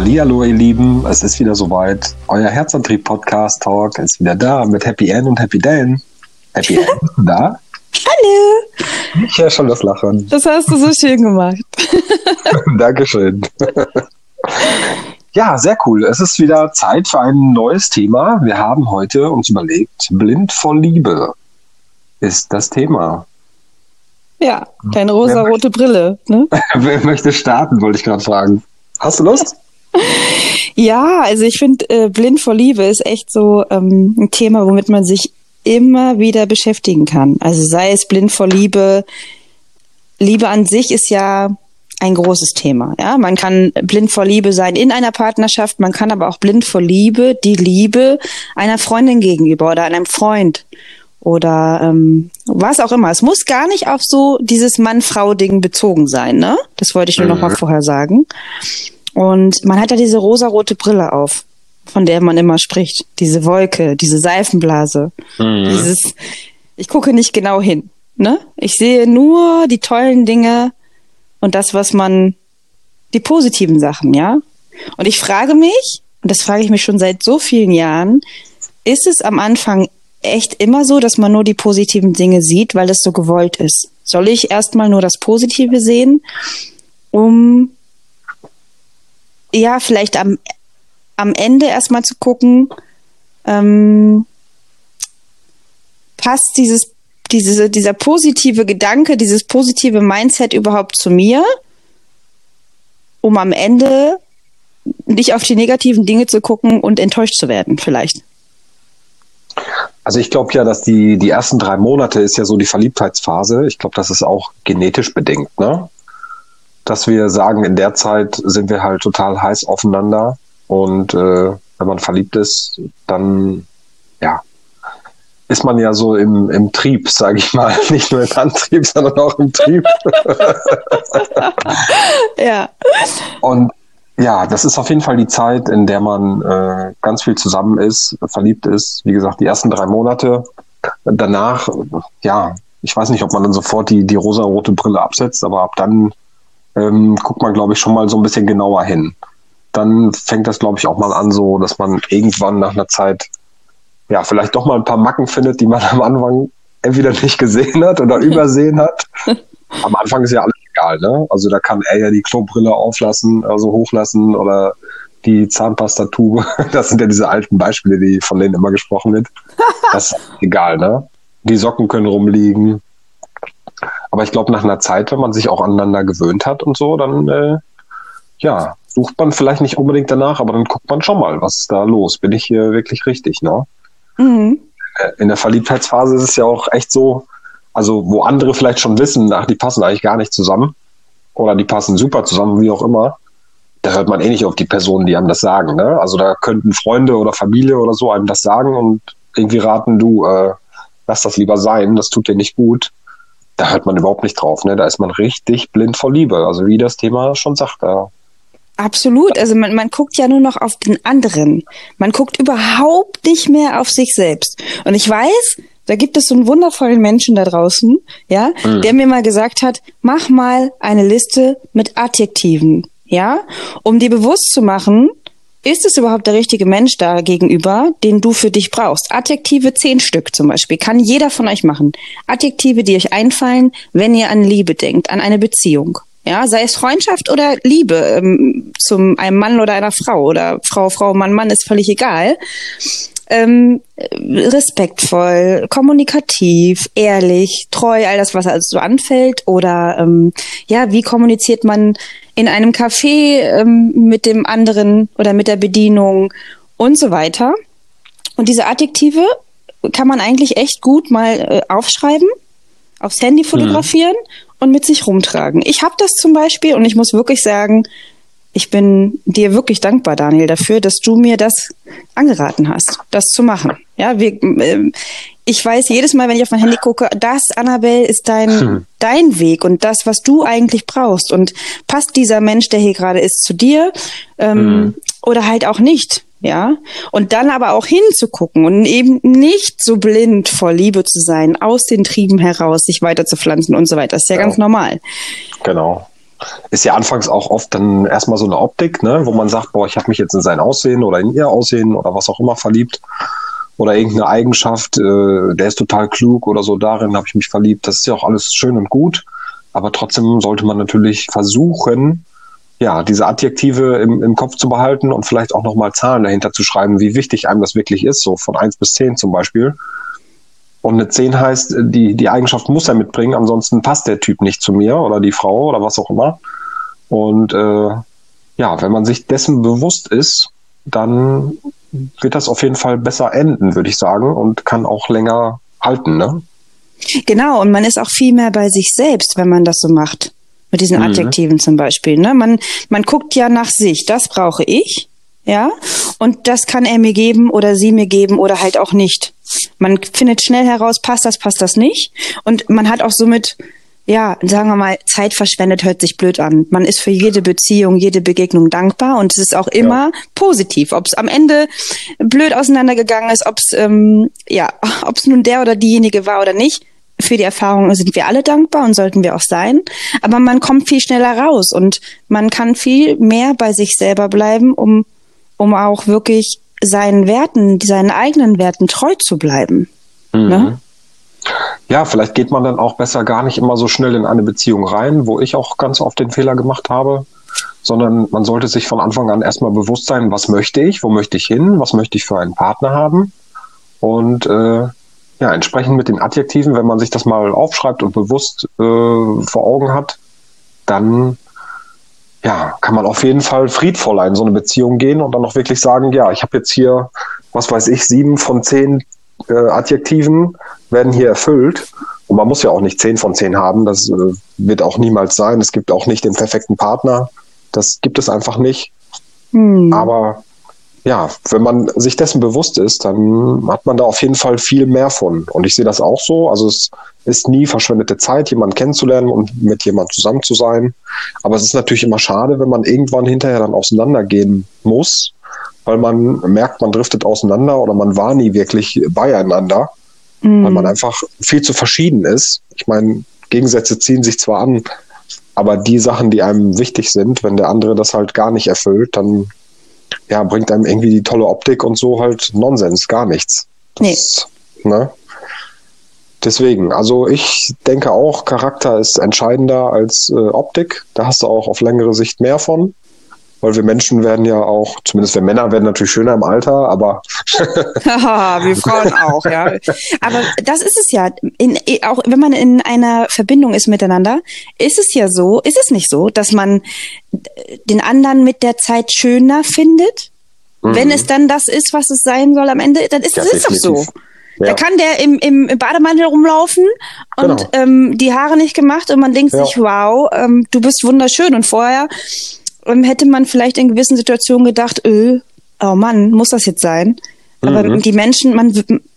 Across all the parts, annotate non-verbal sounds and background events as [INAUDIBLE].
Hallihallo, ihr Lieben, es ist wieder soweit. Euer Herzantrieb-Podcast Talk ist wieder da mit Happy End und Happy Dan. Happy End, da? [LAUGHS] Hallo! Ich höre schon das Lachen. Das hast du so schön gemacht. [LAUGHS] Dankeschön. ja, sehr cool. Es ist wieder Zeit für ein neues Thema. Wir haben heute uns überlegt, blind vor Liebe ist das Thema. Ja, deine rosa-rote Brille. Ne? [LAUGHS] Wer möchte starten, wollte ich gerade fragen. Hast du Lust? Ja, also ich finde, äh, blind vor Liebe ist echt so ähm, ein Thema, womit man sich immer wieder beschäftigen kann. Also sei es blind vor Liebe. Liebe an sich ist ja ein großes Thema. Ja, man kann blind vor Liebe sein in einer Partnerschaft, man kann aber auch blind vor Liebe die Liebe einer Freundin gegenüber oder einem Freund oder ähm, was auch immer. Es muss gar nicht auf so dieses Mann-Frau-Ding bezogen sein, ne? Das wollte ich nur mhm. noch mal vorher sagen. Und man hat ja diese rosarote Brille auf, von der man immer spricht. Diese Wolke, diese Seifenblase. Mhm. Dieses, ich gucke nicht genau hin. Ne? Ich sehe nur die tollen Dinge und das, was man, die positiven Sachen, ja. Und ich frage mich, und das frage ich mich schon seit so vielen Jahren, ist es am Anfang echt immer so, dass man nur die positiven Dinge sieht, weil es so gewollt ist? Soll ich erstmal nur das Positive sehen, um ja, vielleicht am, am Ende erstmal zu gucken, ähm, passt dieses, diese, dieser positive Gedanke, dieses positive Mindset überhaupt zu mir, um am Ende nicht auf die negativen Dinge zu gucken und enttäuscht zu werden, vielleicht. Also ich glaube ja, dass die, die ersten drei Monate ist ja so die Verliebtheitsphase. Ich glaube, das ist auch genetisch bedingt, ne? Dass wir sagen, in der Zeit sind wir halt total heiß aufeinander und äh, wenn man verliebt ist, dann ja, ist man ja so im, im Trieb, sage ich mal. [LAUGHS] Nicht nur im Antrieb, sondern auch im Trieb. [LAUGHS] ja. Und ja, das ist auf jeden Fall die Zeit, in der man äh, ganz viel zusammen ist, verliebt ist. Wie gesagt, die ersten drei Monate. Danach, ja, ich weiß nicht, ob man dann sofort die, die rosa-rote Brille absetzt, aber ab dann ähm, guckt man, glaube ich, schon mal so ein bisschen genauer hin. Dann fängt das, glaube ich, auch mal an, so, dass man irgendwann nach einer Zeit ja vielleicht doch mal ein paar Macken findet, die man [LAUGHS] am Anfang entweder nicht gesehen hat oder [LAUGHS] übersehen hat. [LAUGHS] Am Anfang ist ja alles egal, ne? Also da kann er ja die Klobrille auflassen, also hochlassen oder die Zahnpastatube. Das sind ja diese alten Beispiele, die von denen immer gesprochen wird. Das ist egal, ne? Die Socken können rumliegen. Aber ich glaube, nach einer Zeit, wenn man sich auch aneinander gewöhnt hat und so, dann äh, ja, sucht man vielleicht nicht unbedingt danach, aber dann guckt man schon mal, was ist da los? Bin ich hier wirklich richtig, ne? Mhm. Äh, in der Verliebtheitsphase ist es ja auch echt so, also wo andere vielleicht schon wissen, ach, die passen eigentlich gar nicht zusammen oder die passen super zusammen, wie auch immer, da hört man eh nicht auf die Personen, die einem das sagen. Ne? Also da könnten Freunde oder Familie oder so einem das sagen und irgendwie raten, du, äh, lass das lieber sein, das tut dir nicht gut da hört man überhaupt nicht drauf. Ne? Da ist man richtig blind vor Liebe. Also wie das Thema schon sagt. Ja. Absolut. Also man, man guckt ja nur noch auf den anderen. Man guckt überhaupt nicht mehr auf sich selbst. Und ich weiß, da gibt es so einen wundervollen Menschen da draußen, ja, mhm. der mir mal gesagt hat, mach mal eine Liste mit Adjektiven, ja, um dir bewusst zu machen, ist es überhaupt der richtige Mensch da gegenüber, den du für dich brauchst? Adjektive zehn Stück zum Beispiel. Kann jeder von euch machen. Adjektive, die euch einfallen, wenn ihr an Liebe denkt, an eine Beziehung. Ja, sei es Freundschaft oder Liebe ähm, zum einem Mann oder einer Frau oder Frau, Frau, Mann, Mann ist völlig egal. Ähm, respektvoll, kommunikativ, ehrlich, treu, all das, was also so anfällt. Oder ähm, ja, wie kommuniziert man in einem Café ähm, mit dem anderen oder mit der Bedienung und so weiter. Und diese Adjektive kann man eigentlich echt gut mal äh, aufschreiben, aufs Handy fotografieren mhm. und mit sich rumtragen. Ich habe das zum Beispiel und ich muss wirklich sagen, ich bin dir wirklich dankbar, Daniel, dafür, dass du mir das angeraten hast, das zu machen. Ja, wir, äh, ich weiß jedes Mal, wenn ich auf mein Handy gucke, das, Annabelle, ist dein, hm. dein Weg und das, was du eigentlich brauchst. Und passt dieser Mensch, der hier gerade ist, zu dir ähm, hm. oder halt auch nicht. Ja, und dann aber auch hinzugucken und eben nicht so blind vor Liebe zu sein, aus den Trieben heraus sich weiter zu pflanzen und so weiter. Das ist ja genau. ganz normal. Genau. Ist ja anfangs auch oft dann erstmal so eine Optik, ne, wo man sagt, boah, ich habe mich jetzt in sein Aussehen oder in ihr Aussehen oder was auch immer verliebt oder irgendeine Eigenschaft, äh, der ist total klug oder so, darin habe ich mich verliebt. Das ist ja auch alles schön und gut, aber trotzdem sollte man natürlich versuchen, ja, diese Adjektive im, im Kopf zu behalten und vielleicht auch nochmal Zahlen dahinter zu schreiben, wie wichtig einem das wirklich ist, so von eins bis zehn zum Beispiel. Und eine 10 heißt, die, die Eigenschaft muss er mitbringen, ansonsten passt der Typ nicht zu mir oder die Frau oder was auch immer. Und äh, ja, wenn man sich dessen bewusst ist, dann wird das auf jeden Fall besser enden, würde ich sagen, und kann auch länger halten, ne? Genau, und man ist auch viel mehr bei sich selbst, wenn man das so macht. Mit diesen mhm. Adjektiven zum Beispiel. Ne? Man, man guckt ja nach sich, das brauche ich, ja, und das kann er mir geben oder sie mir geben oder halt auch nicht. Man findet schnell heraus, passt das, passt das nicht. Und man hat auch somit, ja, sagen wir mal, Zeit verschwendet, hört sich blöd an. Man ist für jede Beziehung, jede Begegnung dankbar und es ist auch immer ja. positiv. Ob es am Ende blöd auseinandergegangen ist, ob es ähm, ja, [LAUGHS] ob es nun der oder diejenige war oder nicht. Für die Erfahrung sind wir alle dankbar und sollten wir auch sein. Aber man kommt viel schneller raus und man kann viel mehr bei sich selber bleiben, um, um auch wirklich seinen Werten, seinen eigenen Werten treu zu bleiben. Mhm. Ne? Ja, vielleicht geht man dann auch besser gar nicht immer so schnell in eine Beziehung rein, wo ich auch ganz oft den Fehler gemacht habe, sondern man sollte sich von Anfang an erstmal bewusst sein, was möchte ich, wo möchte ich hin, was möchte ich für einen Partner haben und äh, ja, entsprechend mit den Adjektiven, wenn man sich das mal aufschreibt und bewusst äh, vor Augen hat, dann ja, kann man auf jeden Fall friedvoller in so eine Beziehung gehen und dann auch wirklich sagen, ja, ich habe jetzt hier, was weiß ich, sieben von zehn äh, Adjektiven werden hier erfüllt. Und man muss ja auch nicht zehn von zehn haben, das äh, wird auch niemals sein. Es gibt auch nicht den perfekten Partner. Das gibt es einfach nicht. Hm. Aber ja, wenn man sich dessen bewusst ist, dann hat man da auf jeden Fall viel mehr von. Und ich sehe das auch so. Also es ist nie verschwendete Zeit, jemanden kennenzulernen und mit jemandem zusammen zu sein. Aber es ist natürlich immer schade, wenn man irgendwann hinterher dann auseinandergehen muss, weil man merkt, man driftet auseinander oder man war nie wirklich beieinander, mhm. weil man einfach viel zu verschieden ist. Ich meine, Gegensätze ziehen sich zwar an, aber die Sachen, die einem wichtig sind, wenn der andere das halt gar nicht erfüllt, dann ja, bringt einem irgendwie die tolle Optik und so halt Nonsens, gar nichts. Das, nee. Ne? Deswegen, also ich denke auch, Charakter ist entscheidender als äh, Optik. Da hast du auch auf längere Sicht mehr von. Weil wir Menschen werden ja auch, zumindest wir Männer werden natürlich schöner im Alter, aber. [LAUGHS] [LAUGHS] wir Frauen auch, ja. Aber das ist es ja. In, auch wenn man in einer Verbindung ist miteinander, ist es ja so, ist es nicht so, dass man den anderen mit der Zeit schöner findet? Mhm. Wenn es dann das ist, was es sein soll am Ende, dann ist es ist doch so. Ja. Da kann der im, im, Bademantel rumlaufen und genau. ähm, die Haare nicht gemacht und man denkt ja. sich, wow, ähm, du bist wunderschön. Und vorher hätte man vielleicht in gewissen Situationen gedacht, öh, oh Mann, muss das jetzt sein? Aber mhm. die Menschen, man,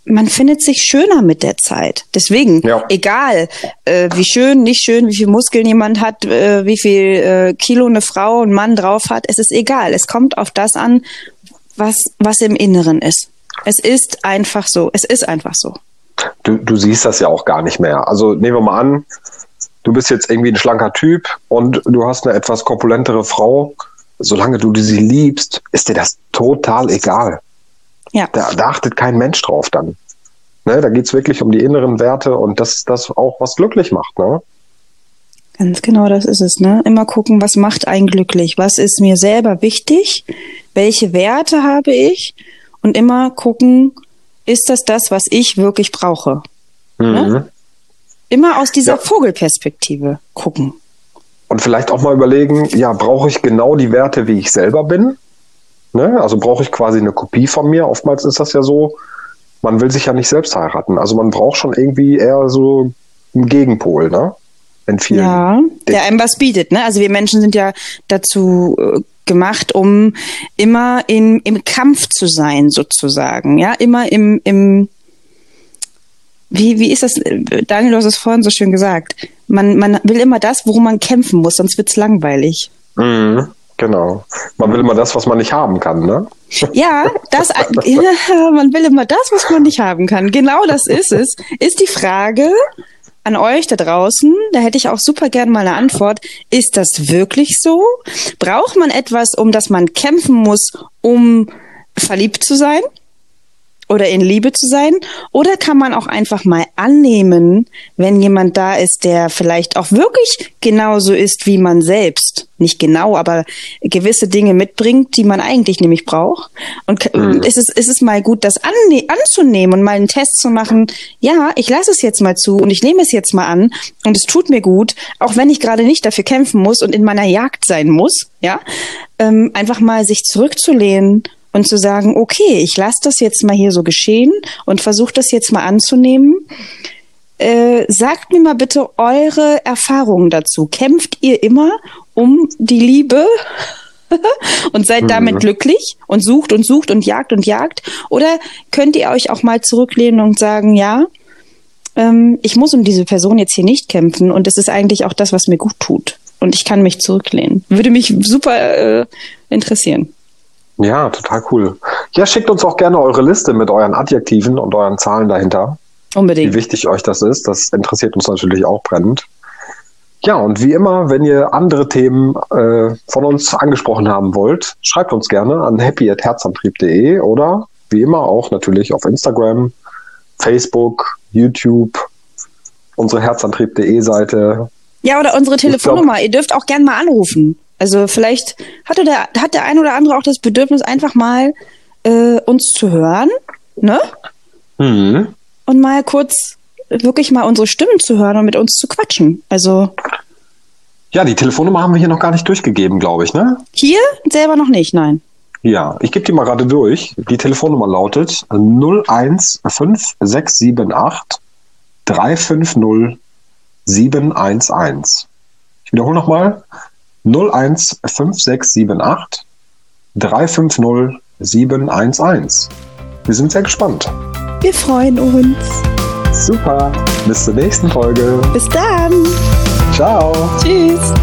man findet sich schöner mit der Zeit. Deswegen, ja. egal, äh, wie schön, nicht schön, wie viel Muskeln jemand hat, äh, wie viel äh, Kilo eine Frau, ein Mann drauf hat, es ist egal. Es kommt auf das an, was, was im Inneren ist. Es ist einfach so. Es ist einfach so. Du, du siehst das ja auch gar nicht mehr. Also nehmen wir mal an, du bist jetzt irgendwie ein schlanker Typ und du hast eine etwas korpulentere Frau. Solange du sie liebst, ist dir das total egal. Ja. Da, da achtet kein Mensch drauf dann. Ne, da geht's wirklich um die inneren Werte und das ist das auch, was glücklich macht. Ne? Ganz genau, das ist es. Ne? Immer gucken, was macht einen glücklich? Was ist mir selber wichtig? Welche Werte habe ich? und immer gucken, ist das das, was ich wirklich brauche? Ne? Mhm. Ne? Immer aus dieser ja. Vogelperspektive gucken. Und vielleicht auch mal überlegen, ja, brauche ich genau die Werte, wie ich selber bin? Ne? Also brauche ich quasi eine Kopie von mir? Oftmals ist das ja so, man will sich ja nicht selbst heiraten. Also man braucht schon irgendwie eher so einen Gegenpol, ne? In vielen ja, der einem was bietet, ne? Also wir Menschen sind ja dazu äh, gemacht, um immer in, im Kampf zu sein, sozusagen. Ja, immer im, im wie, wie ist das? Daniel, du hast es vorhin so schön gesagt. Man, man will immer das, worum man kämpfen muss, sonst wird's langweilig. Mhm, genau. Man will immer das, was man nicht haben kann, ne? Ja, das, [LAUGHS] ja, man will immer das, was man nicht haben kann. Genau das ist es. Ist die Frage, an euch da draußen, da hätte ich auch super gern mal eine Antwort. Ist das wirklich so? Braucht man etwas, um das man kämpfen muss, um verliebt zu sein? Oder in Liebe zu sein? Oder kann man auch einfach mal annehmen, wenn jemand da ist, der vielleicht auch wirklich genauso ist wie man selbst? Nicht genau, aber gewisse Dinge mitbringt, die man eigentlich nämlich braucht. Und mhm. ist, es, ist es mal gut, das anzunehmen und mal einen Test zu machen? Ja, ich lasse es jetzt mal zu und ich nehme es jetzt mal an und es tut mir gut, auch wenn ich gerade nicht dafür kämpfen muss und in meiner Jagd sein muss, ja, ähm, einfach mal sich zurückzulehnen und zu sagen, okay, ich lasse das jetzt mal hier so geschehen und versuche das jetzt mal anzunehmen. Äh, sagt mir mal bitte eure Erfahrungen dazu. Kämpft ihr immer um die Liebe [LAUGHS] und seid damit mhm. glücklich und sucht und sucht und jagt und jagt? Oder könnt ihr euch auch mal zurücklehnen und sagen, ja, ähm, ich muss um diese Person jetzt hier nicht kämpfen und es ist eigentlich auch das, was mir gut tut. Und ich kann mich zurücklehnen. Würde mich super äh, interessieren. Ja, total cool. Ja, schickt uns auch gerne eure Liste mit euren Adjektiven und euren Zahlen dahinter. Unbedingt. Wie wichtig euch das ist, das interessiert uns natürlich auch brennend. Ja, und wie immer, wenn ihr andere Themen äh, von uns angesprochen haben wollt, schreibt uns gerne an happy@herzantrieb.de oder wie immer auch natürlich auf Instagram, Facebook, YouTube, unsere herzantrieb.de Seite. Ja, oder unsere Telefonnummer. Glaub, ihr dürft auch gerne mal anrufen. Also vielleicht hatte der, hat der ein oder andere auch das Bedürfnis, einfach mal äh, uns zu hören, ne? Mhm. Und mal kurz wirklich mal unsere Stimmen zu hören und mit uns zu quatschen. Also. Ja, die Telefonnummer haben wir hier noch gar nicht durchgegeben, glaube ich, ne? Hier selber noch nicht, nein. Ja, ich gebe die mal gerade durch. Die Telefonnummer lautet 015678 350 711. Ich wiederhole nochmal 015678 350 711. Wir sind sehr gespannt. Wir freuen uns. Super. Bis zur nächsten Folge. Bis dann. Ciao. Tschüss.